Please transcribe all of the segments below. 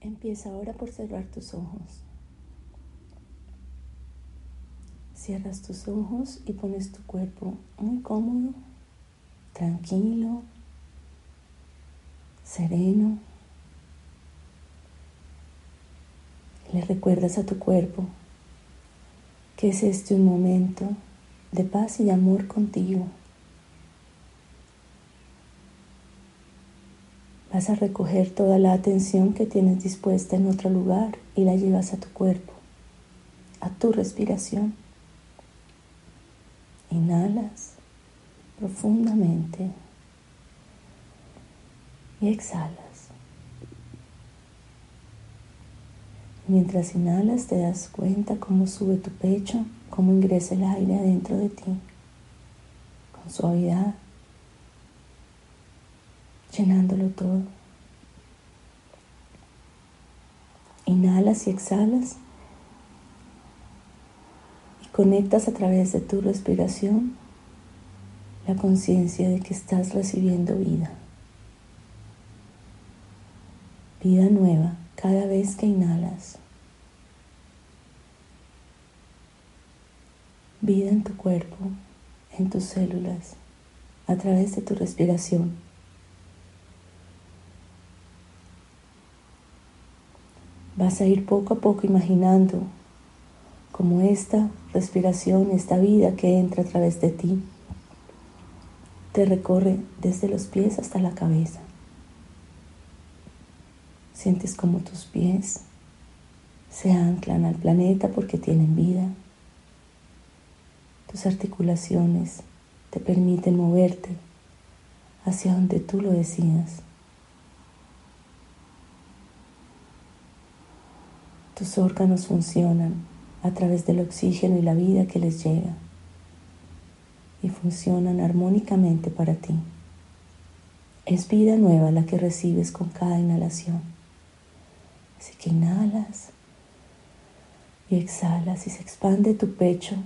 Empieza ahora por cerrar tus ojos. Cierras tus ojos y pones tu cuerpo muy cómodo, tranquilo, sereno. Le recuerdas a tu cuerpo que es este un momento de paz y de amor contigo. Vas a recoger toda la atención que tienes dispuesta en otro lugar y la llevas a tu cuerpo, a tu respiración. Inhalas profundamente y exhalas. Mientras inhalas te das cuenta cómo sube tu pecho, cómo ingresa el aire adentro de ti, con suavidad, llenándolo todo. Inhalas y exhalas y conectas a través de tu respiración la conciencia de que estás recibiendo vida. Vida nueva cada vez que inhalas. Vida en tu cuerpo, en tus células, a través de tu respiración. Vas a ir poco a poco imaginando cómo esta respiración, esta vida que entra a través de ti, te recorre desde los pies hasta la cabeza. Sientes como tus pies se anclan al planeta porque tienen vida. Tus articulaciones te permiten moverte hacia donde tú lo decidas. Tus órganos funcionan a través del oxígeno y la vida que les llega y funcionan armónicamente para ti. Es vida nueva la que recibes con cada inhalación. Así que inhalas y exhalas y se expande tu pecho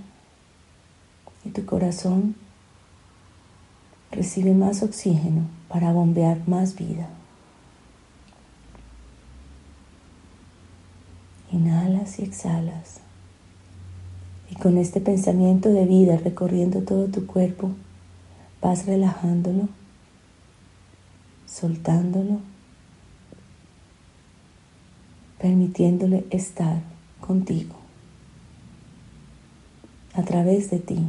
y tu corazón recibe más oxígeno para bombear más vida. Inhalas y exhalas. Y con este pensamiento de vida recorriendo todo tu cuerpo, vas relajándolo, soltándolo permitiéndole estar contigo a través de ti.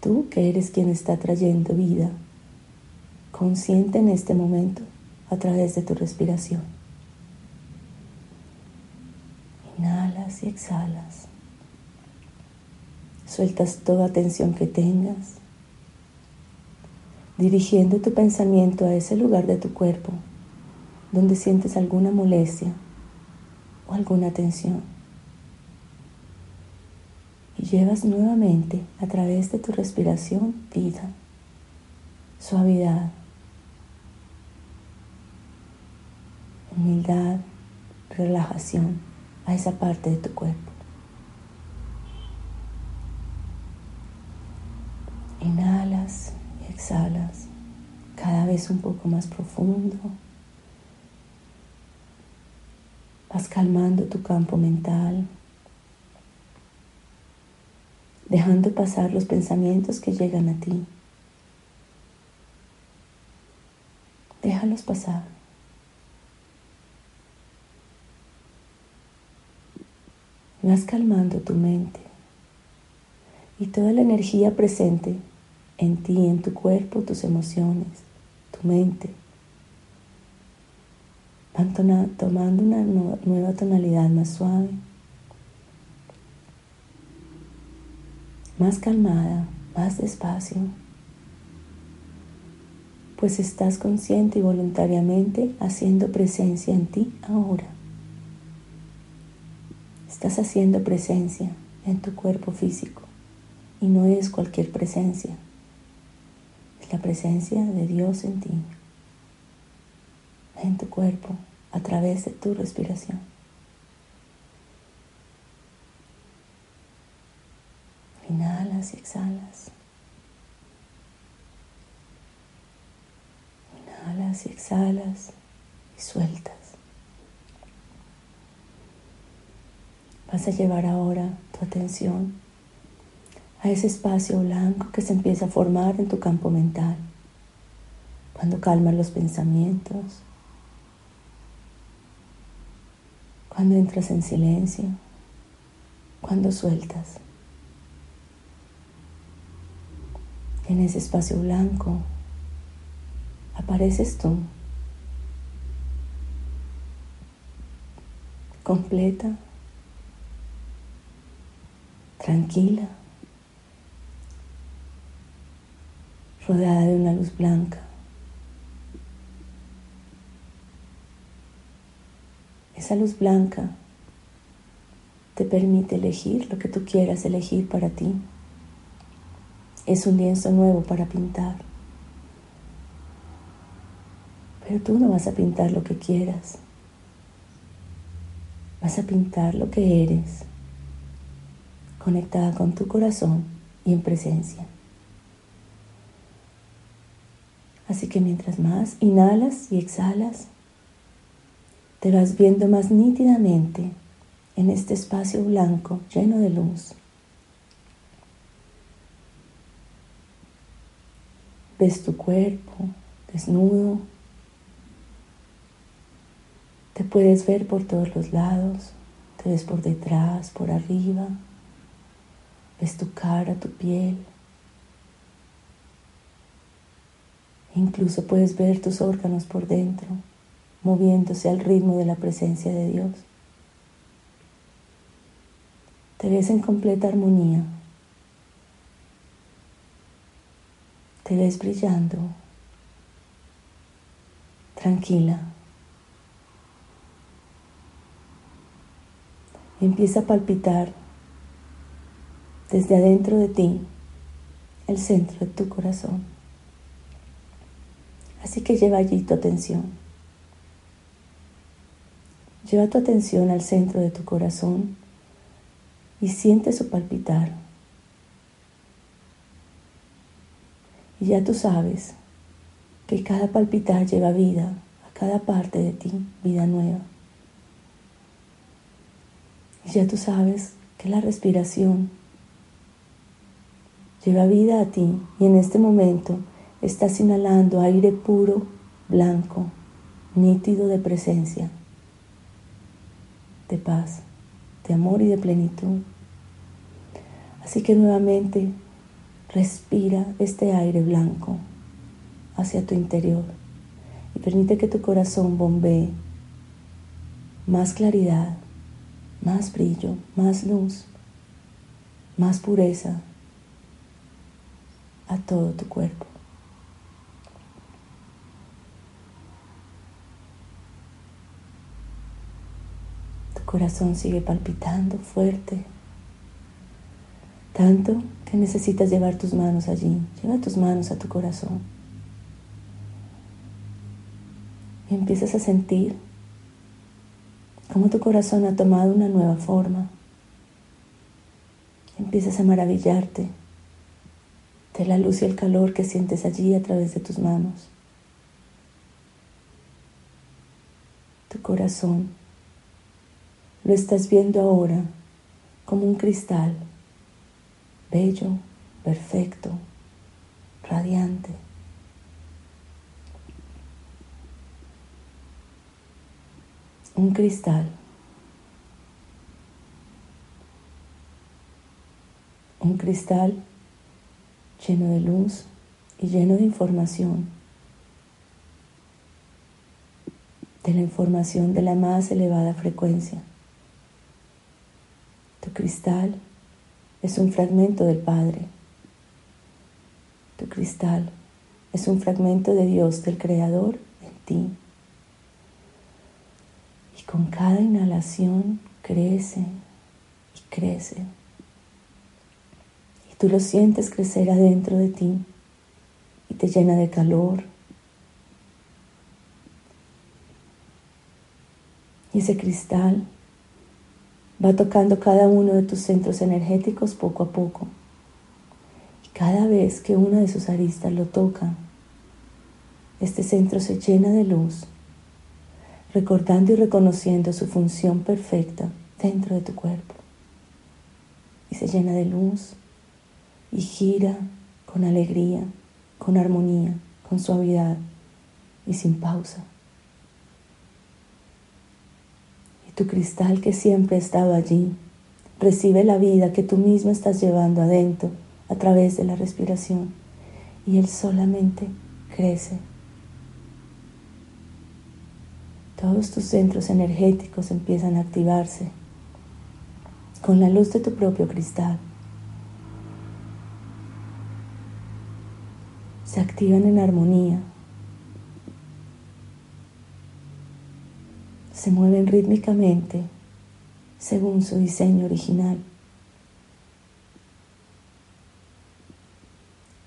Tú que eres quien está trayendo vida, consciente en este momento a través de tu respiración. Inhalas y exhalas. Sueltas toda tensión que tengas, dirigiendo tu pensamiento a ese lugar de tu cuerpo donde sientes alguna molestia o alguna tensión. Y llevas nuevamente a través de tu respiración vida, suavidad, humildad, relajación a esa parte de tu cuerpo. Inhalas y exhalas cada vez un poco más profundo. Vas calmando tu campo mental, dejando pasar los pensamientos que llegan a ti. Déjalos pasar. Vas calmando tu mente y toda la energía presente en ti, en tu cuerpo, tus emociones, tu mente, van tomando una nueva tonalidad más suave, más calmada, más despacio, pues estás consciente y voluntariamente haciendo presencia en ti ahora. Estás haciendo presencia en tu cuerpo físico y no es cualquier presencia, es la presencia de Dios en ti en tu cuerpo a través de tu respiración. Inhalas y exhalas. Inhalas y exhalas. y sueltas. Vas a llevar ahora tu atención a ese espacio blanco que se empieza a formar en tu campo mental. Cuando calmas los pensamientos, cuando entras en silencio, cuando sueltas. En ese espacio blanco apareces tú, completa, tranquila, rodeada de una luz blanca. Esa luz blanca te permite elegir lo que tú quieras elegir para ti. Es un lienzo nuevo para pintar. Pero tú no vas a pintar lo que quieras. Vas a pintar lo que eres, conectada con tu corazón y en presencia. Así que mientras más inhalas y exhalas, te vas viendo más nítidamente en este espacio blanco lleno de luz. Ves tu cuerpo desnudo. Te puedes ver por todos los lados. Te ves por detrás, por arriba. Ves tu cara, tu piel. Incluso puedes ver tus órganos por dentro, moviéndose al ritmo de la presencia de Dios. Te ves en completa armonía. Te ves brillando, tranquila. Empieza a palpitar desde adentro de ti el centro de tu corazón. Así que lleva allí tu atención. Lleva tu atención al centro de tu corazón y siente su palpitar. Y ya tú sabes que cada palpitar lleva vida a cada parte de ti, vida nueva. Y ya tú sabes que la respiración lleva vida a ti y en este momento estás inhalando aire puro, blanco, nítido de presencia, de paz de amor y de plenitud. Así que nuevamente respira este aire blanco hacia tu interior y permite que tu corazón bombee más claridad, más brillo, más luz, más pureza a todo tu cuerpo. corazón sigue palpitando fuerte, tanto que necesitas llevar tus manos allí. Lleva tus manos a tu corazón. Y empiezas a sentir cómo tu corazón ha tomado una nueva forma. Empiezas a maravillarte la luz y el calor que sientes allí a través de tus manos. Tu corazón lo estás viendo ahora como un cristal, bello, perfecto, radiante. Un cristal. Un cristal lleno de luz y lleno de información. De la información de la más elevada frecuencia. Tu cristal es un fragmento del Padre. Tu cristal es un fragmento de Dios, del Creador en ti. Y con cada inhalación crece y crece. Tú lo sientes crecer adentro de ti y te llena de calor. Y ese cristal va tocando cada uno de tus centros energéticos poco a poco. Y cada vez que una de sus aristas lo toca, este centro se llena de luz, recordando y reconociendo su función perfecta dentro de tu cuerpo. Y se llena de luz y gira con alegría, con armonía, con suavidad y sin pausa. Y tu cristal que siempre ha estado allí, recibe la vida que tú mismo estás llevando adentro a través de la respiración y él solamente crece. Todos tus centros energéticos empiezan a activarse con la luz de tu propio cristal. Se activan en armonía. Se mueven rítmicamente según su diseño original.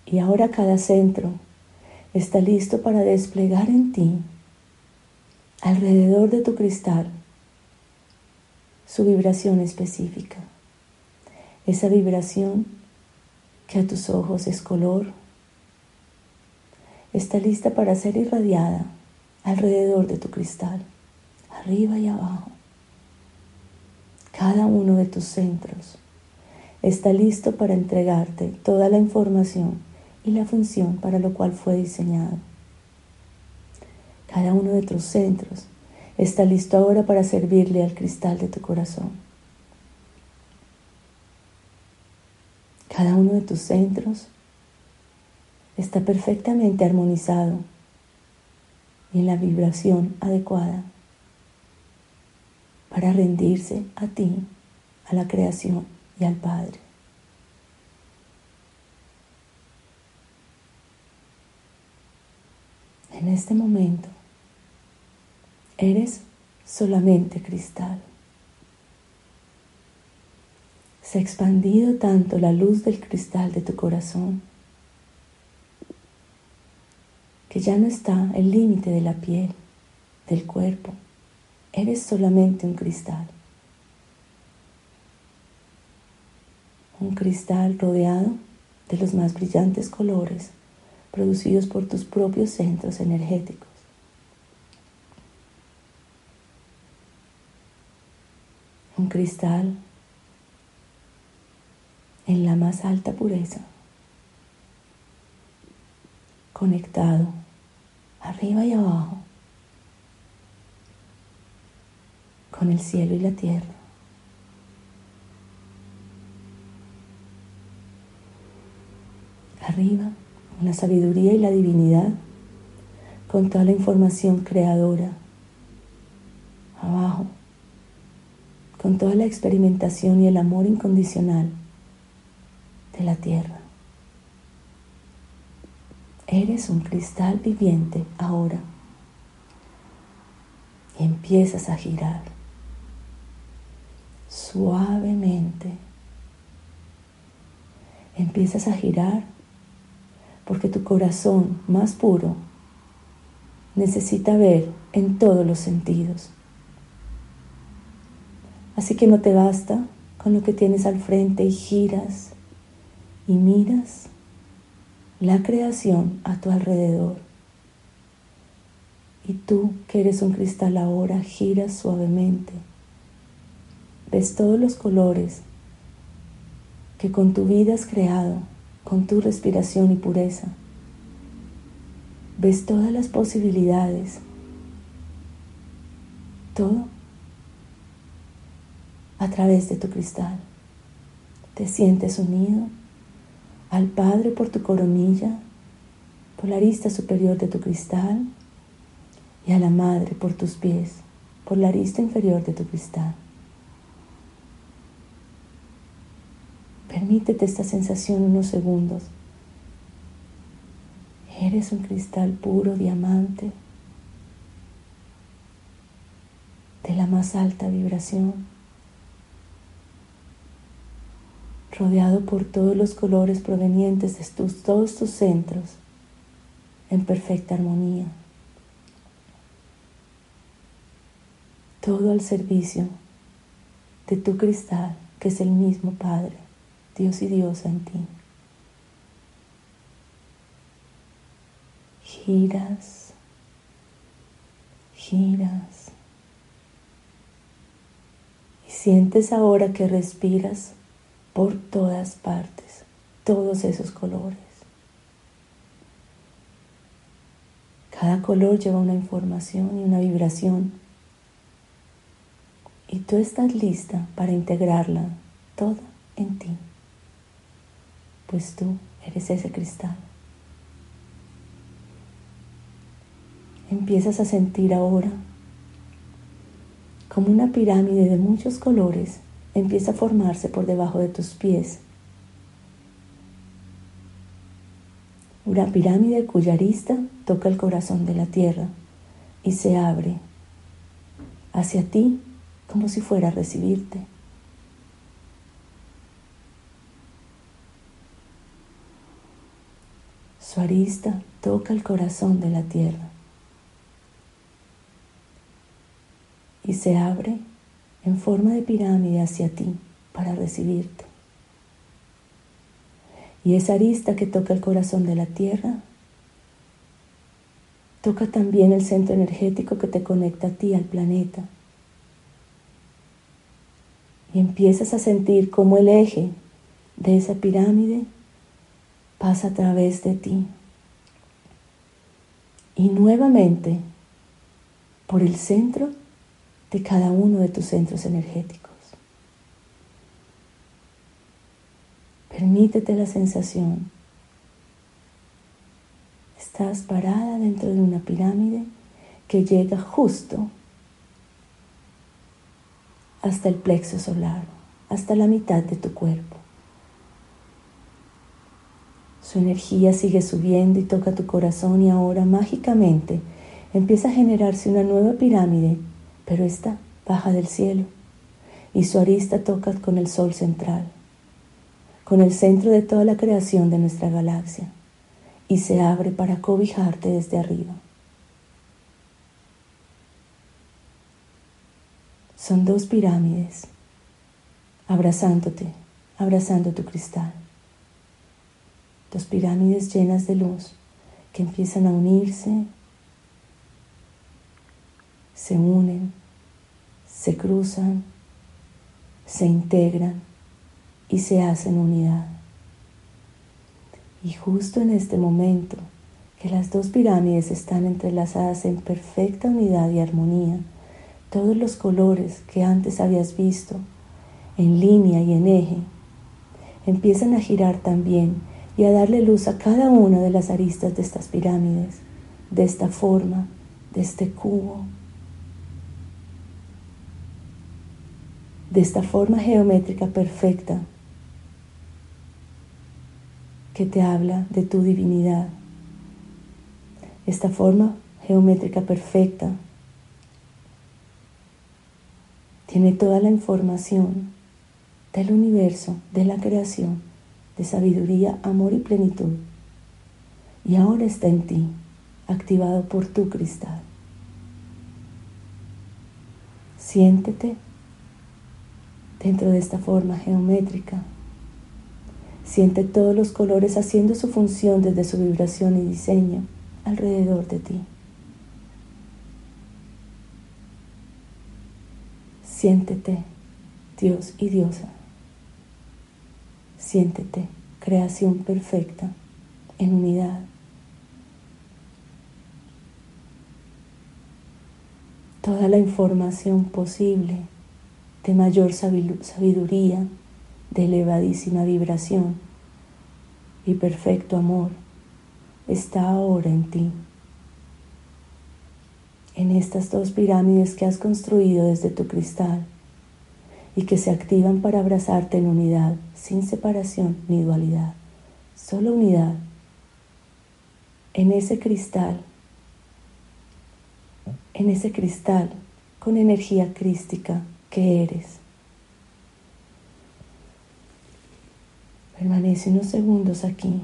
Y ahora cada centro está listo para desplegar en ti, alrededor de tu cristal, su vibración específica. Esa vibración que a tus ojos es color, está lista para ser irradiada alrededor de tu cristal, arriba y abajo. Cada uno de tus centros está listo para entregarte toda la información y la función para lo cual fue diseñado. Cada uno de tus centros está listo ahora para servirle al cristal de tu corazón. Cada uno de tus centros está perfectamente armonizado y en la vibración adecuada para rendirse a ti, a la creación y al Padre. En este momento eres solamente cristal. Se ha expandido tanto la luz del cristal de tu corazón que ya no está el límite de la piel, del cuerpo. Eres solamente un cristal. Un cristal rodeado de los más brillantes colores producidos por tus propios centros energéticos. Un cristal en la más alta pureza, conectado arriba y abajo con el cielo y la tierra. Arriba la sabiduría y la divinidad, con toda la información creadora. Abajo, con toda la experimentación y el amor incondicional de la tierra. Eres un cristal viviente ahora y empiezas a girar suavemente. Empiezas a girar porque tu corazón más puro necesita ver en todos los sentidos. Así que no te basta con lo que tienes al frente y giras y miras la creación a tu alrededor. Y tú, que eres un cristal ahora, giras suavemente. Ves todos los colores que con tu vida has creado con tu respiración y pureza. Ves todas las posibilidades, todo a través de tu cristal. Te sientes unido al Padre por tu coronilla, por la arista superior de tu cristal y a la Madre por tus pies, por la arista inferior de tu cristal. Permítete esta sensación unos segundos. Eres un cristal puro, diamante, de la más alta vibración, rodeado por todos los colores provenientes de todos tus centros, en perfecta armonía. Todo al servicio de tu cristal, que es el mismo Padre. Dios y Dios en ti. Giras, giras. Y sientes ahora que respiras por todas partes, todos esos colores. Cada color lleva una información y una vibración. Y tú estás lista para integrarla toda en ti. Pues tú eres ese cristal. Empiezas a sentir ahora como una pirámide de muchos colores empieza a formarse por debajo de tus pies Una pirámide cuya arista toca el corazón de la tierra y se abre hacia ti como si fuera a recibirte. Su arista toca el corazón de la tierra y se abre en forma de pirámide hacia ti para recibirte. Y esa arista que toca el corazón de la tierra toca también el centro energético que te conecta a ti, al planeta. Y empiezas a sentir cómo el eje de esa pirámide pasa a través de ti. Y nuevamente por el centro de cada uno de tus centros energéticos. Permítete la sensación. Estás parada dentro de una pirámide que llega justo hasta el plexo solar, hasta la mitad de tu cuerpo. Su energía sigue subiendo y toca tu corazón y ahora mágicamente empieza a generarse una nueva pirámide, pero esta baja del cielo y su arista toca con el sol central con el centro de toda la creación de nuestra galaxia y se abre para cobijarte desde arriba. Son dos pirámides abrazándote, abrazando tu cristal. Dos pirámides llenas de luz que empiezan a unirse, se unen, se cruzan, se integran y se hacen unidad. Y justo en este momento que las dos pirámides están entrelazadas en perfecta unidad y armonía, todos los colores que antes habías visto en línea y en eje empiezan a girar también y a darle luz a cada una de las aristas de estas pirámides, de esta forma, de este cubo, de esta forma geométrica perfecta que te habla de tu divinidad. Esta forma geométrica perfecta tiene toda la información del universo, de la creación, de sabiduría, amor y plenitud. Y ahora está en ti, activado por tu cristal. Siéntete dentro de esta forma geométrica Siente todos los colores haciendo su función desde su vibración y diseño alrededor de ti. Siéntete Dios y diosa. Siéntete creación perfecta en unidad. Toda la información posible de mayor sabiduría de elevadísima vibración y perfecto amor está ahora en ti. En estas dos pirámides que has construido desde tu cristal y que se activan para abrazarte en unidad, sin separación ni dualidad, solo unidad. En ese cristal, en ese cristal con energía crística que eres Permanece unos segundos aquí.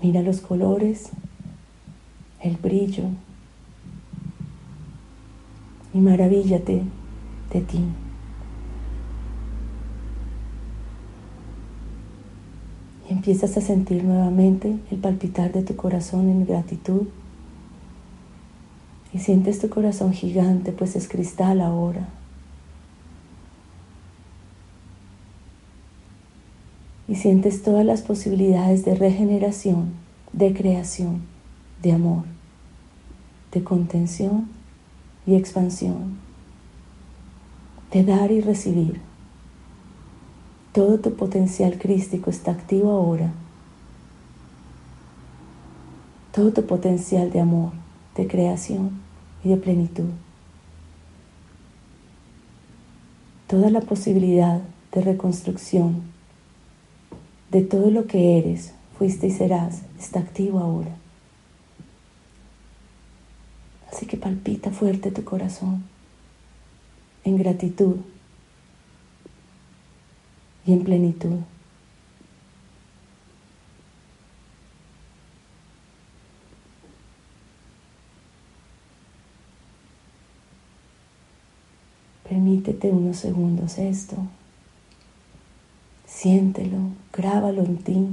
Mira los colores, el brillo y maravíllate de ti. Y empiezas a sentir nuevamente el palpitar de tu corazón en gratitud, Y sientes tu corazón gigante, pues es cristal ahora. Y sientes todas las posibilidades de regeneración, de creación, de amor, de contención y expansión, de dar y recibir. Todo tu potencial crístico está activo ahora. Todo tu potencial de amor, de creación y de plenitud. Toda la posibilidad de reconstrucción de todo lo que eres, fuiste y serás está activo ahora. Así que palpita fuerte tu corazón en gratitud y en plenitud. Permítete unos segundos esto. Siéntelo, grábalo en ti.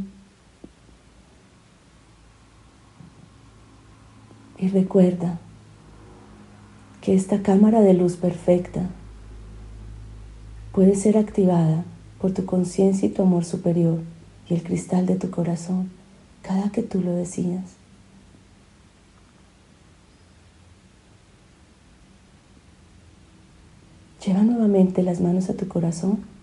Y recuerda que esta cámara de luz perfecta puede ser activada por tu conciencia y tu amor superior y el cristal de tu corazón cada que tú lo decidas. Lleva nuevamente las manos a tu corazón.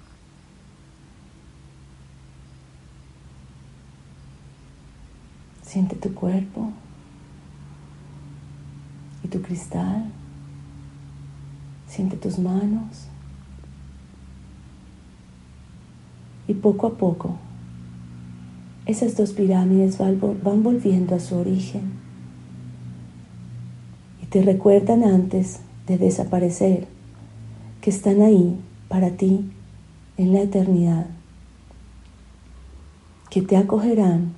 Siente tu cuerpo y tu cristal. Siente tus manos. Y poco a poco, esas dos pirámides van volviendo a su origen y te recuerdan antes de desaparecer que están ahí para ti en la eternidad, que te acogerán,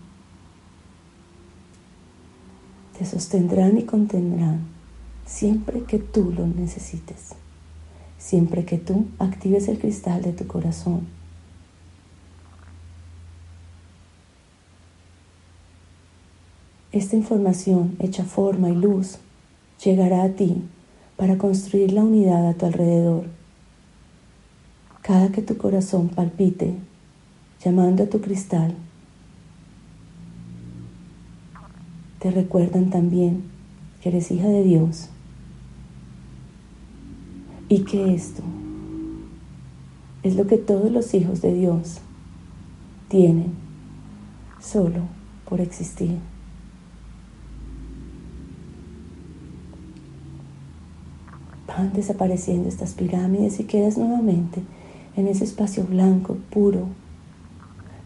te sostendrán y contendrán siempre que tú lo necesites, siempre que tú actives el cristal de tu corazón. Esta información hecha forma y luz llegará a ti para construir la unidad a tu alrededor. Cada que tu corazón palpite, llamando a tu cristal, te recuerdan también que eres hija de Dios y que esto es lo que todos los hijos de Dios tienen solo por existir. van desapareciendo estas pirámides y quedas nuevamente en ese espacio blanco, puro,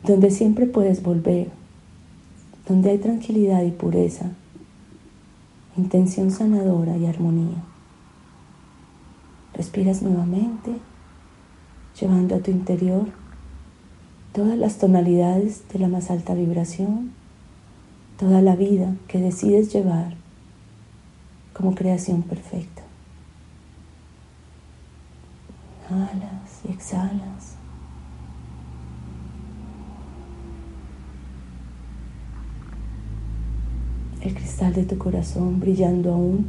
donde siempre puedes volver, donde hay tranquilidad y pureza, intención sanadora y armonía. Respiras nuevamente, llevando a tu interior todas las tonalidades de la más alta vibración, toda la vida que decides llevar como creación perfecta. Inhalas y exhalas. El cristal de tu corazón brillando aún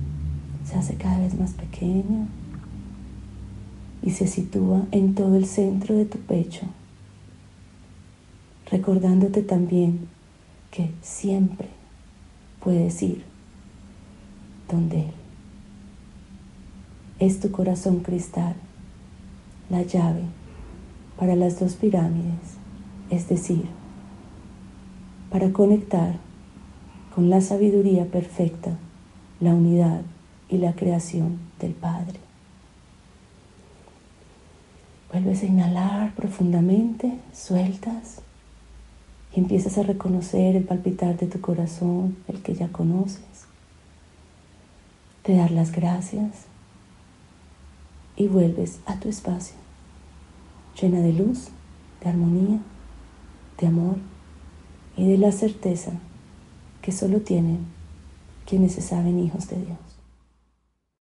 se hace cada vez más pequeño y se sitúa en todo el centro de tu pecho, recordándote también que siempre puedes ir donde Él. Es tu corazón cristal la llave para las dos pirámides, es decir, para conectar con la sabiduría perfecta, la unidad y la creación del Padre. Vuelves a inhalar profundamente, sueltas y empiezas a reconocer el palpitar de tu corazón, el que ya conoces. Te dar las gracias y vuelves a tu espacio, llena de luz, de armonía, de amor y de la certeza que solo tienen quienes se saben hijos de Dios.